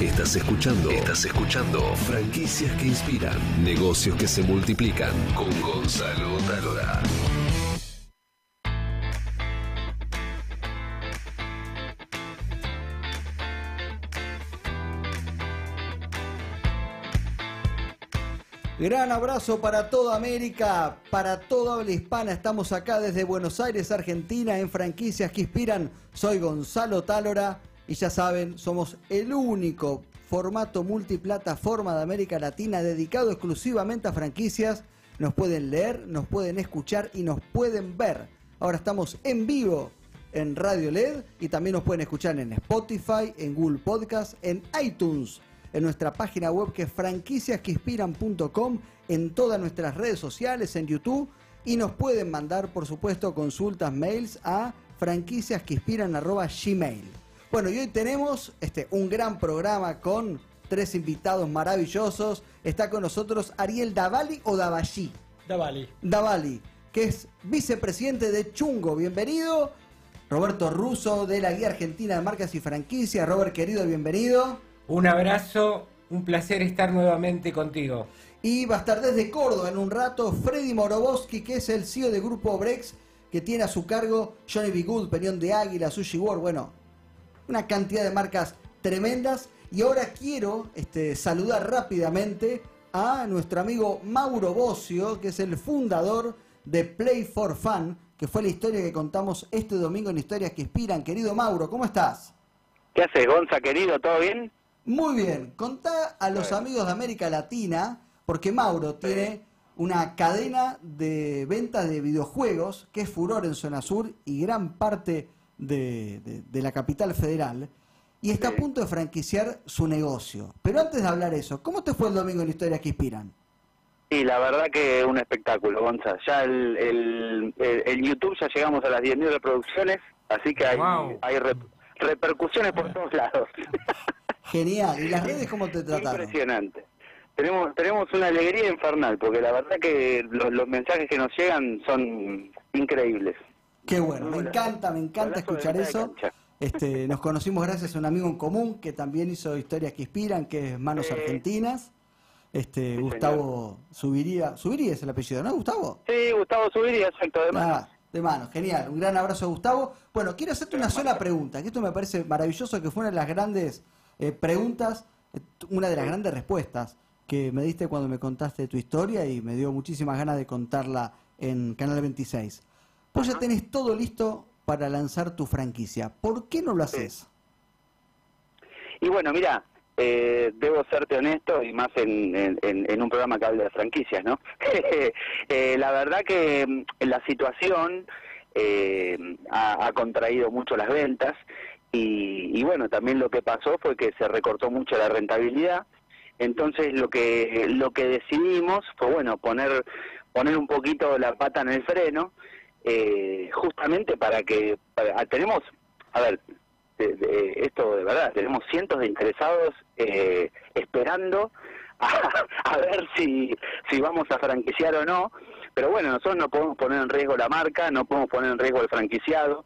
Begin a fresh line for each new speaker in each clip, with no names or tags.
Estás escuchando. Estás escuchando. Franquicias que inspiran. Negocios que se multiplican. Con Gonzalo Talora.
Gran abrazo para toda América, para toda habla hispana. Estamos acá desde Buenos Aires, Argentina, en franquicias que inspiran. Soy Gonzalo Tálora y ya saben, somos el único formato multiplataforma de América Latina dedicado exclusivamente a franquicias. Nos pueden leer, nos pueden escuchar y nos pueden ver. Ahora estamos en vivo en Radio LED y también nos pueden escuchar en Spotify, en Google Podcast, en iTunes en nuestra página web que es franquiciasqueinspiran.com, en todas nuestras redes sociales, en YouTube y nos pueden mandar, por supuesto, consultas, mails a franquiciasqueinspiran.gmail. Bueno, y hoy tenemos este, un gran programa con tres invitados maravillosos. Está con nosotros Ariel Davali o Davallí.
Davali.
Davali, que es vicepresidente de Chungo. Bienvenido. Roberto Russo de la Guía Argentina de Marcas y Franquicias. Robert, querido, bienvenido.
Un abrazo, un placer estar nuevamente contigo.
Y va a estar desde Córdoba en un rato Freddy Moroboski, que es el CEO de Grupo Brex, que tiene a su cargo Johnny B. Good, Peñón de Águila, Sushi World, bueno, una cantidad de marcas tremendas. Y ahora quiero este, saludar rápidamente a nuestro amigo Mauro Bocio, que es el fundador de Play for Fun, que fue la historia que contamos este domingo en Historias que Inspiran. Querido Mauro, ¿cómo estás?
¿Qué haces, Gonza, querido? ¿Todo bien?
Muy bien, contá a los amigos de América Latina, porque Mauro tiene una cadena de ventas de videojuegos que es furor en zona sur y gran parte de, la capital federal, y está a punto de franquiciar su negocio. Pero antes de hablar eso, ¿cómo te fue el domingo en Historias que Inspiran?
Sí, la verdad que un espectáculo, Gonza. Ya el, el, YouTube ya llegamos a las 10.000 reproducciones, así que hay, hay repercusiones por todos lados.
Genial. ¿Y las redes cómo te trataron?
Impresionante. Tenemos, tenemos una alegría infernal, porque la verdad que los, mensajes que nos llegan son increíbles.
Qué bueno, me encanta, me encanta escuchar eso. Este, nos conocimos gracias a un amigo en común que también hizo historias que inspiran, que es Manos Argentinas. Este, Gustavo Subiría, Subiría es el apellido, ¿no, Gustavo?
Sí, Gustavo Subiría, exacto, de
Manos. Ah, de Manos, genial. Un gran abrazo a Gustavo. Bueno, quiero hacerte una sola pregunta, que esto me parece maravilloso, que fue una de las grandes eh, preguntas, una de las grandes respuestas que me diste cuando me contaste tu historia y me dio muchísimas ganas de contarla en Canal 26. Vos ya tenés todo listo para lanzar tu franquicia. ¿Por qué no lo haces?
Y bueno, mira, eh, debo serte honesto y más en, un programa que habla de franquicias, ¿no? la verdad que mm, la situación ha, ha, contraído mucho las ventas y, bueno, también lo que pasó fue que se recortó mucho la rentabilidad. Entonces lo que lo que decidimos fue bueno poner poner un poquito la pata en el freno, eh, justamente para que tenemos, a ver, esto de verdad, tenemos cientos de interesados eh, esperando a, ver si, si vamos a franquiciar o no, pero bueno, nosotros no podemos poner en riesgo la marca, no podemos poner en riesgo el franquiciado,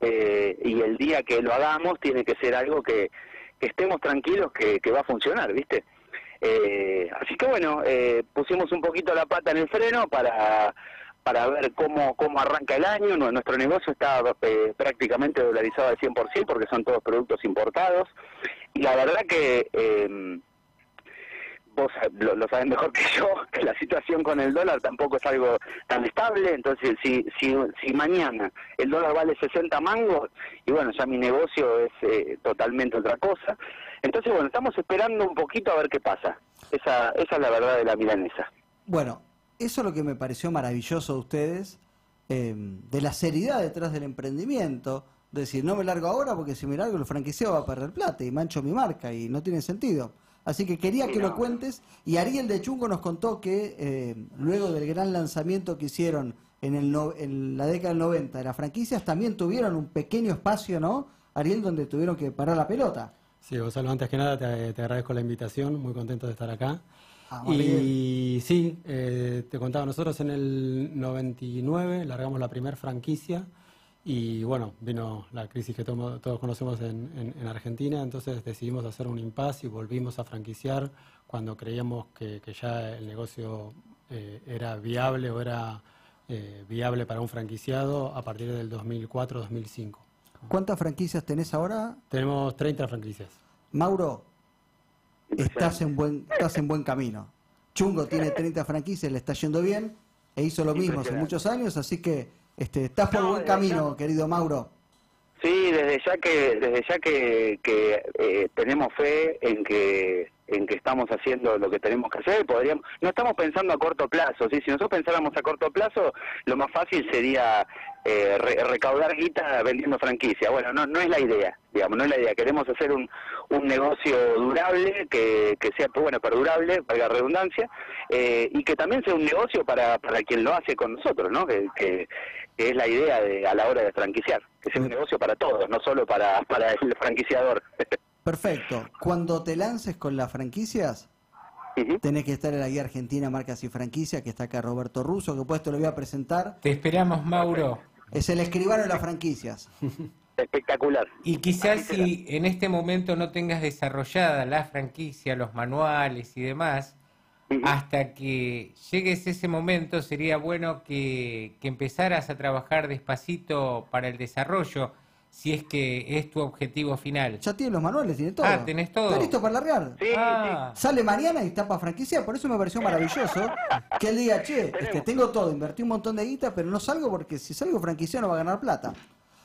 eh, y el día que lo hagamos tiene que ser algo que, estemos tranquilos que, va a funcionar, ¿viste? Eh, así que bueno, eh, pusimos un poquito la pata en el freno para para ver cómo, cómo arranca el año. Nuestro negocio está prácticamente dolarizado al 100% porque son todos productos importados. Y la verdad que vos lo, lo, sabés mejor que yo, que la situación con el dólar tampoco es algo tan estable, entonces si, si, si mañana el dólar vale 60 mangos, y bueno, ya mi negocio es eh, totalmente otra cosa, entonces bueno, estamos esperando un poquito a ver qué pasa, esa, esa es la verdad de la milanesa.
Bueno, eso es lo que me pareció maravilloso de ustedes, eh, de la seriedad detrás del emprendimiento, decir, no me largo ahora porque si me largo el franquiceo va a perder plata y mancho mi marca y no tiene sentido. Así que quería que lo cuentes. Y Ariel de Chungo nos contó que eh, luego del gran lanzamiento que hicieron en, el en la década del 90 de las franquicias, también tuvieron un pequeño espacio, ¿no? Ariel, donde tuvieron que parar la pelota.
Sí, Gonzalo, antes que nada te, agradezco la invitación, muy contento de estar acá. Ah, y sí, eh, te contaba, nosotros en el 99 largamos la primera franquicia Y bueno, vino la crisis que todos conocemos en, Argentina, entonces decidimos hacer un impasse y volvimos a franquiciar cuando creíamos que, ya el negocio eh, era viable o era eh, viable para un franquiciado a partir del 2004-2005.
¿Cuántas franquicias tenés ahora?
Tenemos 30 franquicias.
Mauro, estás en buen, estás en buen camino. Chungo tiene 30 franquicias, le está yendo bien, e hizo lo mismo hace muchos años, así que este, estás por buen camino, querido Mauro.
Sí, desde ya que desde ya que, que eh, tenemos fe en que en que estamos haciendo lo que tenemos que hacer, podríamos no estamos pensando a corto plazo, ¿sí? si nosotros pensáramos a corto plazo, lo más fácil sería eh, recaudar guita vendiendo franquicia. Bueno, no no es la idea, digamos, no es la idea. Queremos hacer un, un negocio durable, que, que sea, bueno, perdurable, valga redundancia, eh, y que también sea un negocio para, para quien lo hace con nosotros, ¿no? Que, que, es la idea de, a la hora de franquiciar, que sea un negocio para todos, no solo para, para el franquiciador.
Perfecto. Cuando te lances con las franquicias, tenés que estar en la guía argentina Marcas y Franquicias, que está acá Roberto Russo, que pues te lo voy a presentar.
Te esperamos, Mauro.
Es el escribano de las franquicias.
Espectacular.
Y quizás si en este momento no tengas desarrollada la franquicia, los manuales y demás, hasta que llegues ese momento sería bueno que, que empezaras a trabajar despacito para el desarrollo si es que es tu objetivo final.
Ya tienes los manuales, tiene todo.
Ah, tenés todo.
¿Está listo para largar?
Sí, ah.
Sale mañana y está para franquicia, por eso me pareció maravilloso que él diga, che, este, tengo todo, invertí un montón de guita, pero no salgo porque si salgo franquicia no va a ganar plata.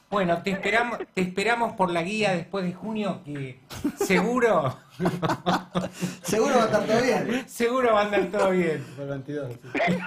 Bueno, te esperamos, te esperamos por la guía después de junio, que seguro.
seguro va a estar todo bien.
Seguro va a andar todo bien.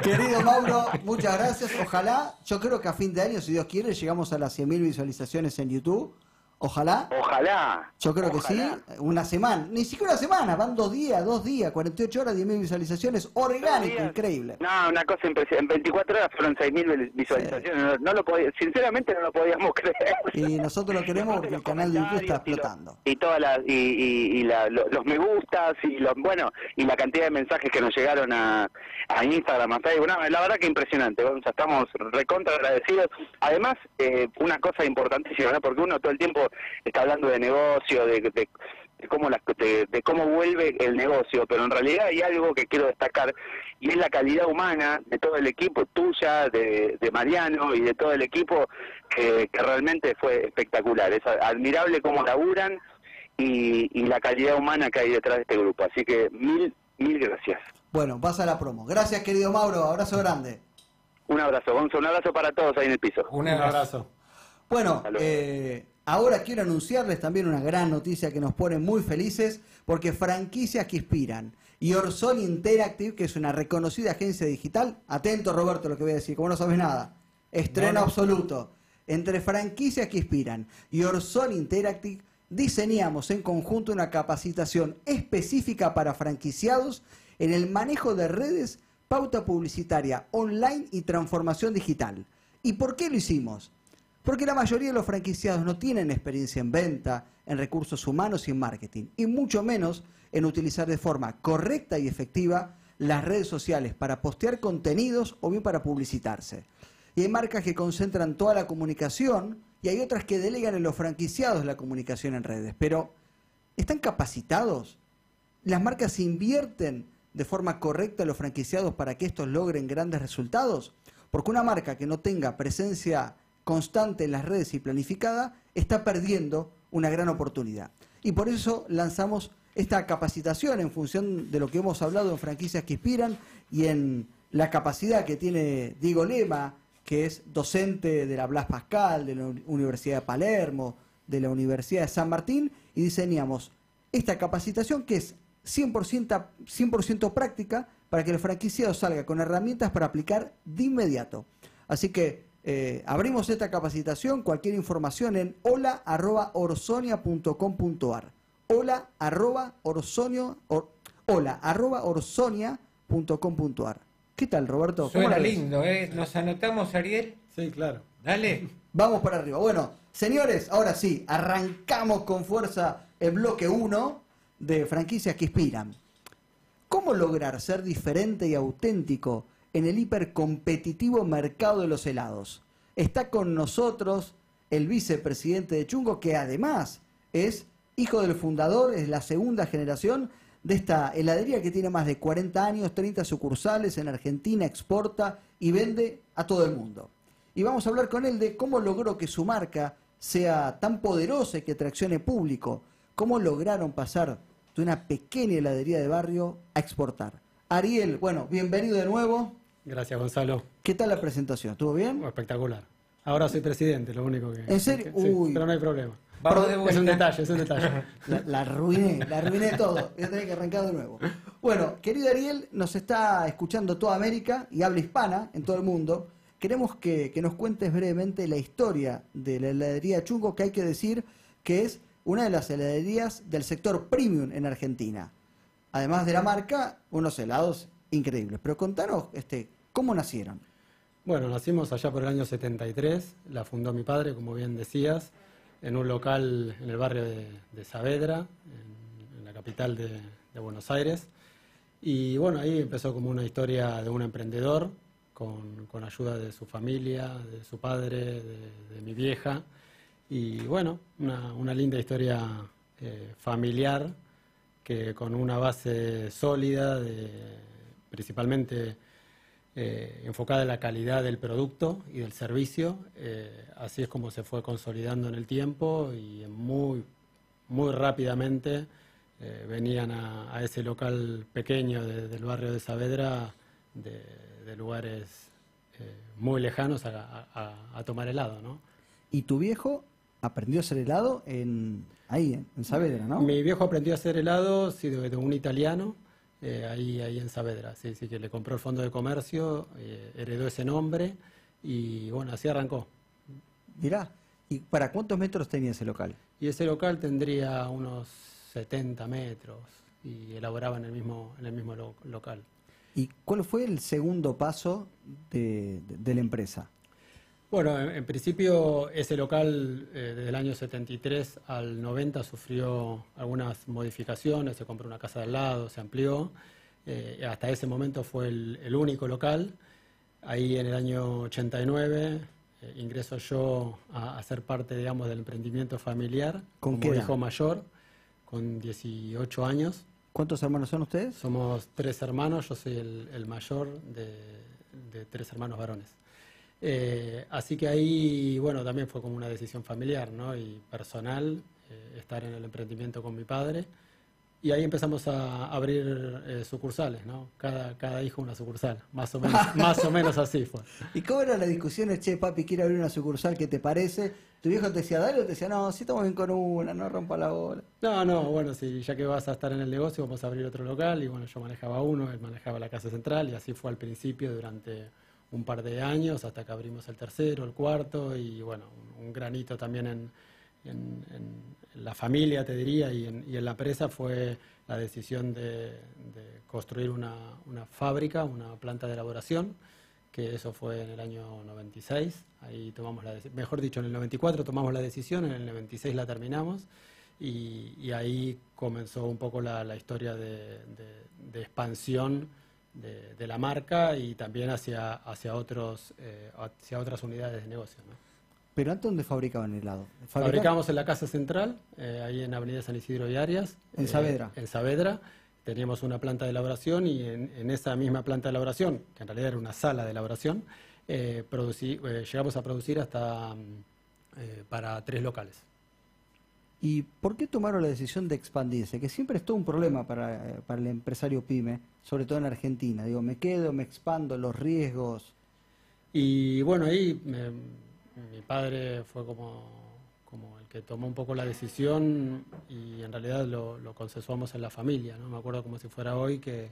Querido Mauro, muchas gracias. Ojalá, yo creo que a fin de año, si Dios quiere, llegamos a las 100.000 visualizaciones en YouTube. Ojalá.
Ojalá.
Yo creo que sí. Una semana. Ni siquiera una semana. Van dos días, dos días, 48 horas, 10.000 visualizaciones. Orgánico, increíble.
No, una cosa impresionante. En 24 horas fueron 6.000 visualizaciones. No, lo podía, sinceramente no lo podíamos creer.
Y nosotros lo queremos porque el canal de YouTube está explotando.
Y, todas las, y, y, los me gustas y los, bueno, y la cantidad de mensajes que nos llegaron a, a Instagram, a Facebook. la verdad que impresionante. O estamos recontra agradecidos. Además, eh, una cosa importantísima, ¿no? porque uno todo el tiempo está hablando de negocio, de, de, cómo de, cómo vuelve el negocio, pero en realidad hay algo que quiero destacar y es la calidad humana de todo el equipo, tuya, de, Mariano y de todo el equipo, que, realmente fue espectacular. Es admirable cómo laburan y, y la calidad humana que hay detrás de este grupo. Así que mil, mil gracias.
Bueno, pasa la promo. Gracias, querido Mauro. Abrazo grande.
Un abrazo, Gonzo. Un abrazo para todos ahí en el piso.
Un abrazo.
Bueno, eh, Ahora quiero anunciarles también una gran noticia que nos pone muy felices porque franquicias que inspiran y Orsol Interactive, que es una reconocida agencia digital, atento Roberto lo que voy a decir, como no sabes nada, estreno absoluto, entre franquicias que inspiran y Orsol Interactive diseñamos en conjunto una capacitación específica para franquiciados en el manejo de redes, pauta publicitaria online y transformación digital. ¿Y por qué lo hicimos? Porque la mayoría de los franquiciados no tienen experiencia en venta, en recursos humanos y en marketing, y mucho menos en utilizar de forma correcta y efectiva las redes sociales para postear contenidos o bien para publicitarse. Y hay marcas que concentran toda la comunicación y hay otras que delegan en los franquiciados la comunicación en redes. Pero, ¿están capacitados? ¿Las marcas invierten de forma correcta a los franquiciados para que estos logren grandes resultados? Porque una marca que no tenga presencia constante en las redes y planificada, está perdiendo una gran oportunidad. Y por eso lanzamos esta capacitación en función de lo que hemos hablado en franquicias que inspiran y en la capacidad que tiene Diego Lema, que es docente de la Blas Pascal, de la Universidad de Palermo, de la Universidad de San Martín, y diseñamos esta capacitación que es 100%, 100 práctica para que el franquiciado salga con herramientas para aplicar de inmediato. Así que eh, abrimos esta capacitación, cualquier información en hola.orsonia.com.ar. Hola arroba hola ¿Qué tal, Roberto?
Suena lindo, ¿eh? ¿Nos anotamos, Ariel?
Sí, claro.
Dale.
Vamos para arriba. Bueno, señores, ahora sí, arrancamos con fuerza el bloque 1 de franquicias que inspiran. ¿Cómo lograr ser diferente y auténtico en el hipercompetitivo mercado de los helados. Está con nosotros el vicepresidente de Chungo, que además es hijo del fundador, es la segunda generación de esta heladería que tiene más de 40 años, 30 sucursales en Argentina, exporta y vende a todo el mundo. Y vamos a hablar con él de cómo logró que su marca sea tan poderosa y que traccione público, cómo lograron pasar de una pequeña heladería de barrio a exportar. Ariel, bueno, bienvenido de nuevo.
Gracias, Gonzalo.
¿Qué tal la presentación? ¿Estuvo bien?
espectacular. Ahora soy presidente, lo único que...
¿En serio?
Uy. pero no hay problema. es un detalle, es un detalle.
La, arruiné, la arruiné todo. Voy a tener que arrancar de nuevo. Bueno, querido Ariel, nos está escuchando toda América y habla hispana en todo el mundo. Queremos que, que nos cuentes brevemente la historia de la heladería Chungo, que hay que decir que es una de las heladerías del sector premium en Argentina. Además de la marca, unos helados increíbles. Pero contanos, este, ¿cómo nacieron?
Bueno, nacimos allá por el año 73, la fundó mi padre, como bien decías, en un local en el barrio de, Saavedra, en, la capital de, Buenos Aires. Y bueno, ahí empezó como una historia de un emprendedor, con, ayuda de su familia, de su padre, de, mi vieja. Y bueno, una, linda historia eh, familiar que con una base sólida, de, principalmente eh, enfocada en la calidad del producto y del servicio. Eh, así es como se fue consolidando en el tiempo y muy, muy rápidamente eh, venían a, ese local pequeño del barrio de Saavedra de, lugares muy lejanos a, tomar helado. ¿no?
¿Y tu viejo aprendió a hacer helado en, ahí, en Saavedra, no?
Mi viejo aprendió a hacer helado sí, de un italiano eh, ahí, ahí en Saavedra. Sí, sí, que le compró el fondo de comercio, eh, heredó ese nombre y bueno, así arrancó.
Mirá, ¿y para cuántos metros tenía ese local?
Y ese local tendría unos 70 metros y elaboraba en el mismo, en el mismo local.
¿Y cuál fue el segundo paso de la empresa?
Bueno, en, principio ese local eh, desde el año 73 al 90 sufrió algunas modificaciones, se compró una casa de al lado, se amplió. Eh, hasta ese momento fue el, único local. Ahí en el año 89 eh, ingreso yo a, ser parte, digamos, del emprendimiento familiar
¿Con
como
qué
hijo mayor, con 18 años.
¿Cuántos hermanos son ustedes?
Somos tres hermanos, yo soy el, mayor de tres hermanos varones. Eh, así que ahí, bueno, también fue como una decisión familiar ¿no? y personal eh, estar en el emprendimiento con mi padre. Y ahí empezamos a abrir eh, sucursales, ¿no? Cada, cada hijo una sucursal, más o menos, más o menos así fue.
¿Y cómo era la discusión? Che, papi, quiero abrir una sucursal, ¿qué te parece? ¿Tu viejo te decía, dale o te decía, no, si estamos bien con una, no rompa la bola?
No, no, bueno, si ya que vas a estar en el negocio, vamos a abrir otro local. Y bueno, yo manejaba uno, él manejaba la casa central y así fue al principio durante un par de años hasta que abrimos el tercero, el cuarto y bueno, un, granito también en, la familia, te diría, y en, la empresa fue la decisión de, construir una, fábrica, una planta de elaboración, que eso fue en el año 96, ahí tomamos la mejor dicho, en el 94 tomamos la decisión, en el 96 la terminamos. Y, ahí comenzó un poco la, historia de, de expansión de, la marca y también hacia, hacia, otros, eh, hacia otras unidades de negocio.
¿Pero antes dónde fabricaban helado?
Fabricamos en la Casa Central, eh, ahí en Avenida San Isidro y Arias.
¿En Saavedra?
Eh, en Saavedra. Teníamos una planta de elaboración y en, esa misma planta de elaboración, que en realidad era una sala de elaboración, llegamos a producir hasta mm, para tres locales.
¿Y por qué tomaron la decisión de expandirse? Que siempre es un problema para, para el empresario pyme, sobre todo en Argentina. Digo, me quedo, me expando, los riesgos.
Y bueno, ahí mi padre fue como, como el que tomó un poco la decisión y en realidad lo, consensuamos en la familia. ¿no? Me acuerdo como si fuera hoy que,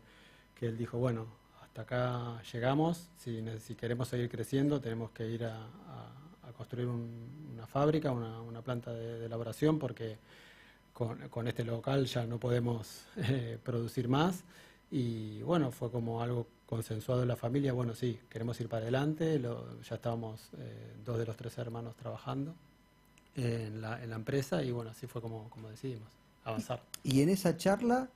que él dijo, bueno, hasta acá llegamos, si queremos seguir creciendo tenemos que ir a, construir una fábrica, una, planta de, elaboración, porque con, este local ya no podemos eh, producir más. Y bueno, fue como algo consensuado en la familia, bueno, sí, queremos ir para adelante, ya estábamos eh, dos de los tres hermanos trabajando en la, en la empresa y bueno, así fue como, como decidimos avanzar.
Y en esa charla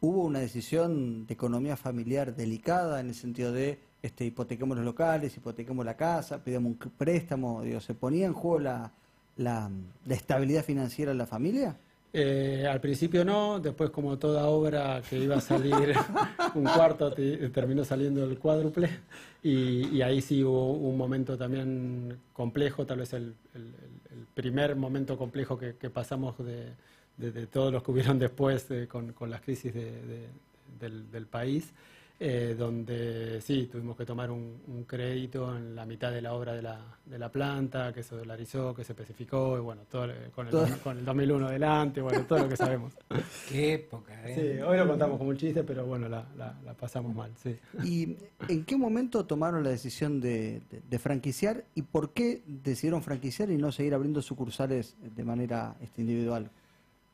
hubo una decisión de economía familiar delicada en el sentido de este, hipotequemos los locales, hipotequemos la casa, pidamos un préstamo, digo, se ponía en juego la, la, la estabilidad financiera en la familia?
Eh, al principio no, después como toda obra que iba a salir un cuarto terminó saliendo el cuádruple y, ahí sí hubo un momento también complejo, tal vez el, primer momento complejo que, pasamos de, todos los que hubieron después con, las crisis del país. Eh, donde sí, tuvimos que tomar un, crédito en la mitad de la obra de la, de la planta, que se dolarizó, que se especificó, y bueno, todo, con, el, con el 2001 adelante, bueno, todo lo que sabemos.
Qué época, ¿eh?
Sí, hoy lo contamos como un chiste, pero bueno, la, la, pasamos mal, sí.
¿Y en qué momento tomaron la decisión de, de, franquiciar y por qué decidieron franquiciar y no seguir abriendo sucursales de manera este, individual?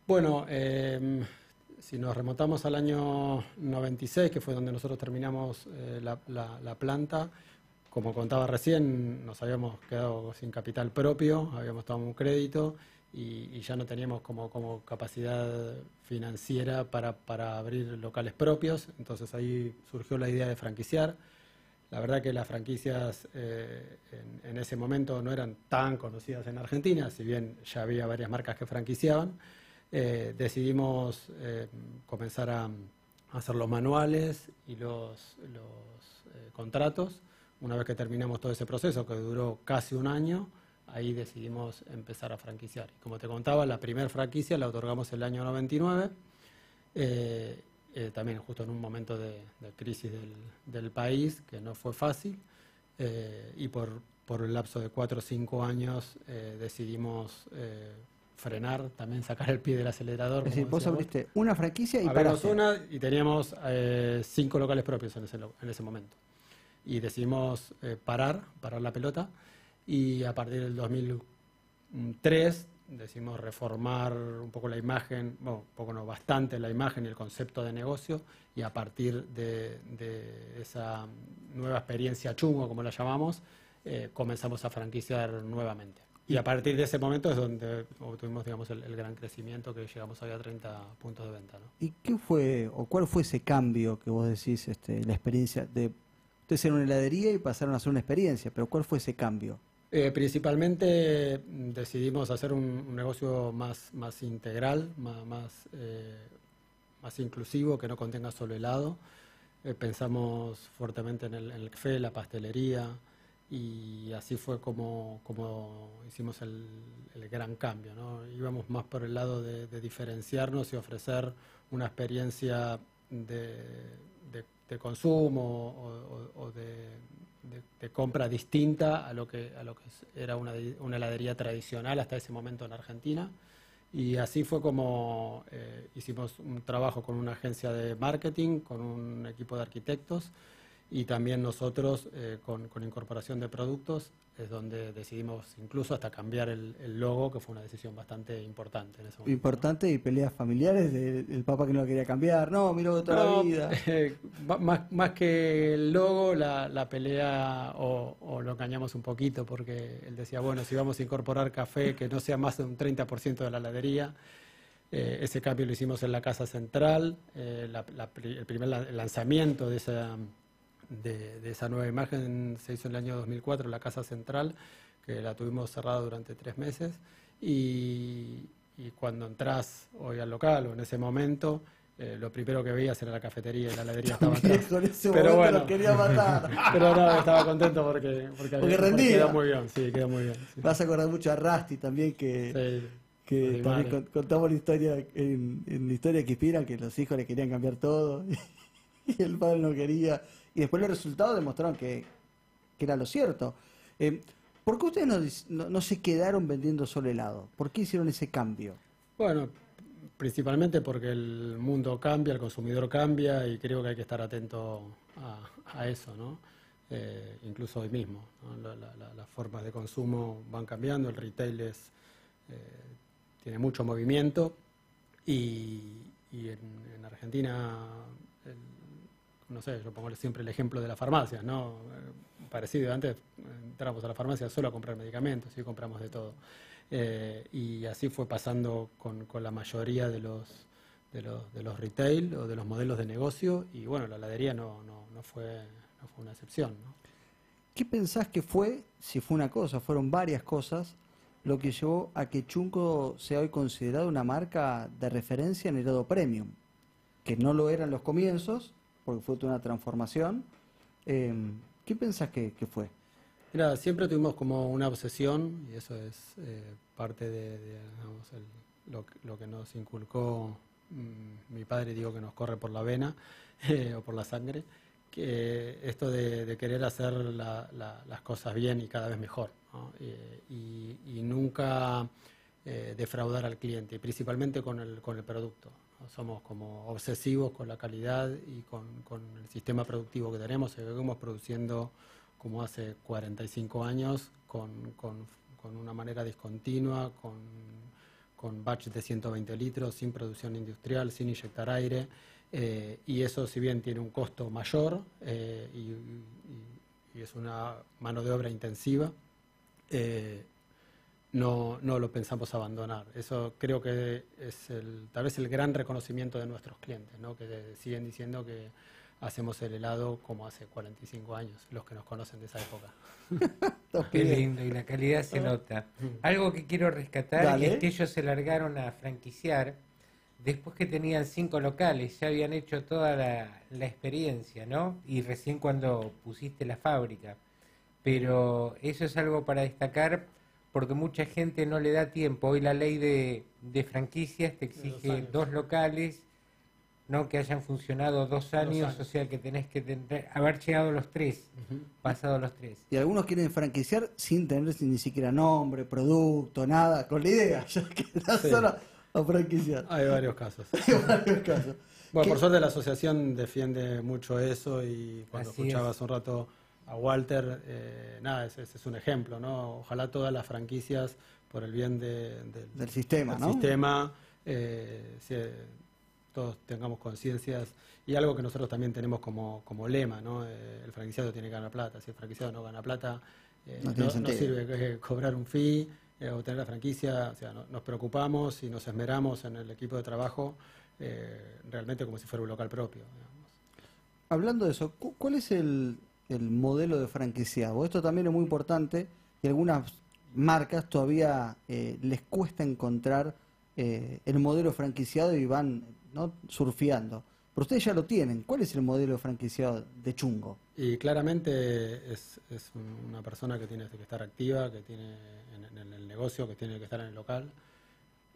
Bueno, eh, si nos remontamos al año 96, que fue donde nosotros terminamos eh, la, planta, como contaba recién, nos habíamos quedado sin capital propio, habíamos tomado un crédito y, ya no teníamos como, capacidad financiera para, para, abrir locales propios, entonces ahí surgió la idea de franquiciar. La verdad que las franquicias eh, en, en, ese momento no eran tan conocidas en Argentina, si bien ya había varias marcas que franquiciaban. Eh, decidimos eh, comenzar a, hacer los manuales y los, eh, contratos. Una vez que terminamos todo ese proceso, que duró casi un año, ahí decidimos empezar a franquiciar. Como te contaba, la primera franquicia la otorgamos el año 99, también justo en un momento de, crisis del, país, que no fue fácil, y por, por el lapso de cuatro o cinco años decidimos frenar, también sacar el pie del acelerador.
Es decir, vos abriste una franquicia y
Abrimos una y teníamos eh, cinco locales propios en ese, en ese momento. Y decidimos eh, parar, parar la pelota, y a partir del 2003 decidimos reformar un poco la imagen, bueno, un poco no, bastante la imagen y el concepto de negocio, y a partir de, esa nueva experiencia chungo, como la llamamos, eh, comenzamos a franquiciar nuevamente. Y a partir de ese momento es donde tuvimos digamos, el, gran crecimiento que llegamos hoy a 30 puntos de venta. ¿no?
¿Y qué fue, o cuál fue ese cambio que vos decís, este, la experiencia de ustedes en una heladería y pasaron a hacer una experiencia, pero cuál fue ese cambio?
Eh, principalmente decidimos hacer un, negocio más, más integral, más, más, eh, más, inclusivo, que no contenga solo helado. Eh, pensamos fuertemente en el, en el café, la pastelería, y así fue como, como hicimos el, gran cambio. ¿no? Íbamos más por el lado de, diferenciarnos y ofrecer una experiencia de, de, consumo o, de, compra distinta a lo que, a lo que era una, una, heladería tradicional hasta ese momento en Argentina. Y así fue como eh, hicimos un trabajo con una agencia de marketing, con un equipo de arquitectos y también nosotros eh, con, con, incorporación de productos es donde decidimos incluso hasta cambiar el, logo, que fue una decisión bastante importante en ese momento.
Importante y peleas familiares del papá que no lo quería cambiar, no, mi logo toda la vida.
Eh, más, más que el logo, la, la pelea o, lo engañamos un poquito porque él decía, bueno, si vamos a incorporar café que no sea más de un 30% de la heladería, eh, ese cambio lo hicimos en la Casa Central, el primer lanzamiento de esa de, esa nueva imagen se hizo en el año 2004 en la Casa Central, que la tuvimos cerrada durante tres meses. Y, cuando entras hoy al local o en ese momento, eh, lo primero que veías era la cafetería y la heladería estaba atrás.
pero bueno, quería matar.
pero no, estaba contento porque,
porque, rendía.
quedó muy bien, sí, quedó muy bien.
Vas a acordar mucho a Rusty también que... que también contamos la historia en, en, la historia que inspira que los hijos le querían cambiar todo y el padre no quería y después los resultados demostraron que, era lo cierto. Eh, ¿Por qué ustedes no, se quedaron vendiendo solo helado? ¿Por qué hicieron ese cambio?
Bueno, principalmente porque el mundo cambia, el consumidor cambia y creo que hay que estar atento a, eso, ¿no? Eh, incluso hoy mismo. las formas de consumo van cambiando, el retail es, eh, tiene mucho movimiento y, en, Argentina no sé, yo pongo siempre el ejemplo de la farmacia, ¿no? Eh, parecido, antes entramos a la farmacia solo a comprar medicamentos, y compramos de todo. Eh, y así fue pasando con, la mayoría de los, de los, de los retail o de los modelos de negocio, y bueno, la heladería no, no, no, fue, no fue una excepción, ¿no?
¿Qué pensás que fue, si fue una cosa, fueron varias cosas, lo que llevó a que Chunco sea hoy considerado una marca de referencia en helado premium, que no lo era en los comienzos, porque fue una transformación. Eh, ¿Qué pensás que, fue?
Mira, siempre tuvimos como una obsesión, y eso es eh, parte de, lo, que nos inculcó mm, mi padre, digo que nos corre por la vena eh, o por la sangre, que esto de, querer hacer las cosas bien y cada vez mejor, y, nunca eh, defraudar al cliente, principalmente con el, con el producto. Somos como obsesivos con la calidad y con, el sistema productivo que tenemos. Seguimos produciendo como hace 45 años, con, una manera discontinua, con, con batch de 120 litros, sin producción industrial, sin inyectar aire. Eh, y eso, si bien tiene un costo mayor eh, y, es una mano de obra intensiva, eh, no, no lo pensamos abandonar. Eso creo que es el, tal vez el gran reconocimiento de nuestros clientes, ¿no? que siguen diciendo que hacemos el helado como hace 45 años, los que nos conocen de esa época.
Qué lindo, y la calidad se nota. Algo que quiero rescatar es que ellos se largaron a franquiciar después que tenían cinco locales, ya habían hecho toda la, la experiencia, ¿no? Y recién cuando pusiste la fábrica. Pero eso es algo para destacar porque mucha gente no le da tiempo. Hoy la ley de, franquicias te exige dos, locales, no que hayan funcionado dos años, o sea que tenés que tener, haber llegado los tres, pasado los tres.
Y algunos quieren franquiciar sin tener ni siquiera nombre, producto, nada, con la idea, ya que solo a franquiciar.
Hay varios casos. Hay varios casos. Bueno, por suerte la asociación defiende mucho eso y cuando escuchabas un rato a Walter, eh, nada, ese, es un ejemplo, ¿no? Ojalá todas las franquicias, por el bien
del sistema,
sistema eh, todos tengamos conciencias y algo que nosotros también tenemos como, como lema, ¿no? Eh, el franquiciado tiene que ganar plata, si el franquiciado no gana plata, no, no, sirve cobrar un fee o tener la franquicia, o sea, nos preocupamos y nos esmeramos en el equipo de trabajo realmente como si fuera un local propio.
Hablando de eso, ¿cuál es el, el modelo de franquiciado. Esto también es muy importante y algunas marcas todavía eh, les cuesta encontrar eh, el modelo franquiciado y van ¿no? surfeando. Pero ustedes ya lo tienen. ¿Cuál es el modelo franquiciado de Chungo?
Y claramente es, una persona que tiene que estar activa, que tiene en, en, el negocio, que tiene que estar en el local.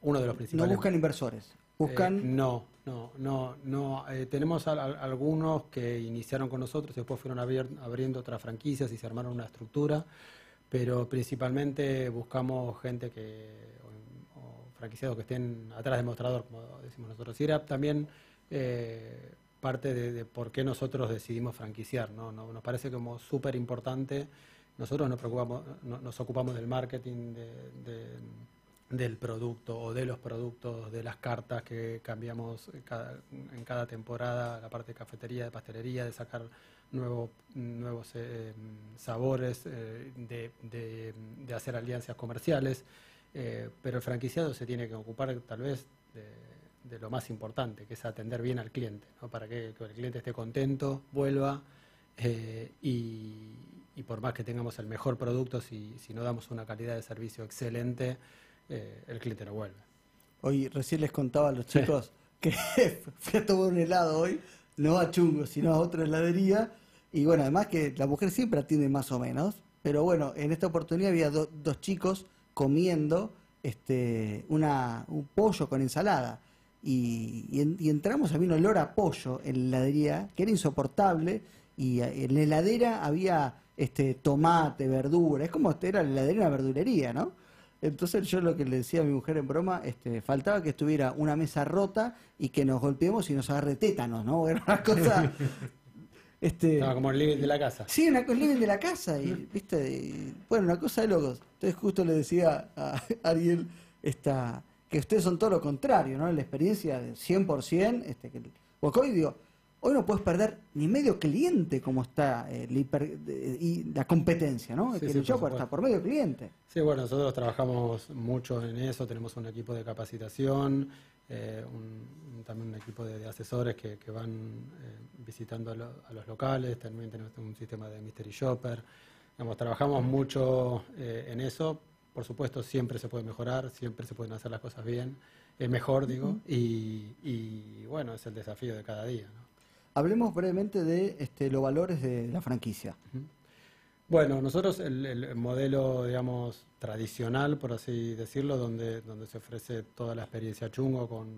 Uno de los principales.
No buscan inversores. Buscan.
Eh, no, no, no, no. Eh, tenemos algunos que iniciaron con nosotros y después fueron abriendo otras franquicias y se armaron una estructura, pero principalmente buscamos gente que o, franquiciados que estén atrás del mostrador, como decimos nosotros. Y era también eh, parte de, por qué nosotros decidimos franquiciar, ¿no? nos parece como súper importante. Nosotros nos preocupamos, nos ocupamos del marketing de del producto o de los productos, de las cartas que cambiamos en cada temporada, la parte de cafetería, de pastelería, de sacar nuevos eh, sabores, eh, de, hacer alianzas comerciales, eh, pero el franquiciado se tiene que ocupar tal vez de, lo más importante, que es atender bien al cliente, para que, el cliente esté contento, vuelva y, por más que tengamos el mejor producto, si, si no damos una calidad de servicio excelente, eh, el no vuelve.
Hoy recién les contaba a los chicos que fui a tomar un helado hoy, no a Chungo, sino a otra heladería. Y bueno, además que la mujer siempre atiende más o menos. Pero bueno, en esta oportunidad había dos chicos comiendo este, una, un pollo con ensalada. Y, y, entramos, había un olor a pollo en la heladería que era insoportable. Y en la heladera había este, tomate, verdura. Es como era la heladera de una verdulería, ¿no? Entonces yo lo que le decía a mi mujer en broma, este, faltaba que estuviera una mesa rota y que nos golpeemos y nos agarre tétanos, ¿no? Era una cosa...
este, como el living de la casa.
Sí, una cosa living de la casa. Y, ¿viste? bueno, una cosa de locos. Entonces justo le decía a Ariel esta, que ustedes son todo lo contrario, ¿no? La experiencia de 100%, este, que, porque hoy digo, Hoy no puedes perder ni medio cliente como está eh, y la competencia, ¿no? que el por está por medio cliente.
Sí, bueno, nosotros trabajamos mucho en eso, tenemos un equipo de capacitación, eh, también un equipo de, asesores que, van eh, visitando a, los locales, también tenemos un sistema de mystery shopper. trabajamos mucho en eso por supuesto, siempre se puede mejorar, siempre se pueden hacer las cosas bien, es mejor, digo, y, y, bueno, es el desafío de cada día. ¿no?
Hablemos brevemente de este, los valores de la franquicia.
Bueno, nosotros el, modelo, digamos, tradicional, por así decirlo, donde, donde se ofrece toda la experiencia chungo con,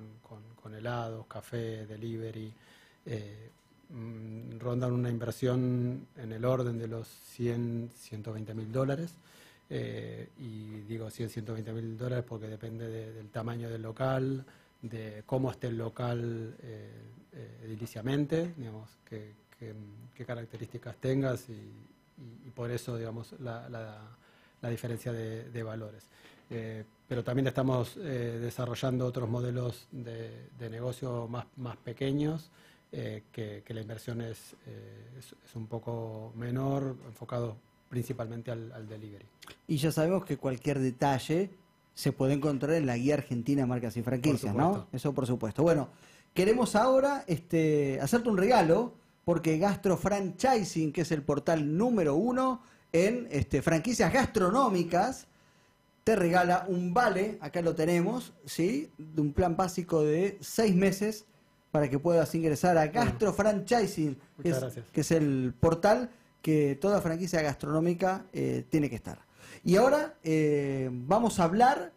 con, helados, café, delivery, eh, mm, rondan una inversión en el orden de los 100, 120 mil dólares. Eh, y digo 100, 120 mil dólares porque depende del tamaño del local, de cómo esté el local eh, ediliciamente, digamos, qué, qué características tengas y, y, por eso, digamos, la, la, diferencia de, valores. Eh, pero también estamos eh, desarrollando otros modelos de, de negocio más, más pequeños, eh, que, la inversión es, es, un poco menor, enfocado principalmente al, al, delivery.
Y ya sabemos que cualquier detalle se puede encontrar en la guía argentina marcas y franquicias, ¿no? Eso por supuesto. Bueno, queremos ahora este, hacerte un regalo porque Gastro Franchising, que es el portal número uno en este, franquicias gastronómicas, te regala un vale, acá lo tenemos, ¿sí? De un plan básico de seis meses para que puedas ingresar a Gastro Franchising, que es, el portal que toda franquicia gastronómica eh, tiene que estar. Y ahora eh, vamos a hablar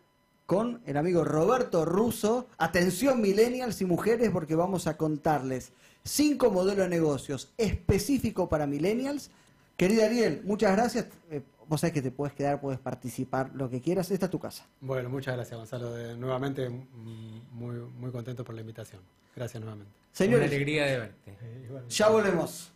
con el amigo Roberto Russo. Atención millennials y mujeres porque vamos a contarles cinco modelos de negocios específicos para millennials. Querida Ariel, muchas gracias. Eh, vos sabés que te puedes quedar, puedes participar, lo que quieras. Esta es tu casa.
Bueno, muchas gracias, Gonzalo. nuevamente, muy, muy contento por la invitación. Gracias nuevamente.
Señores, Una alegría de verte.
ya volvemos.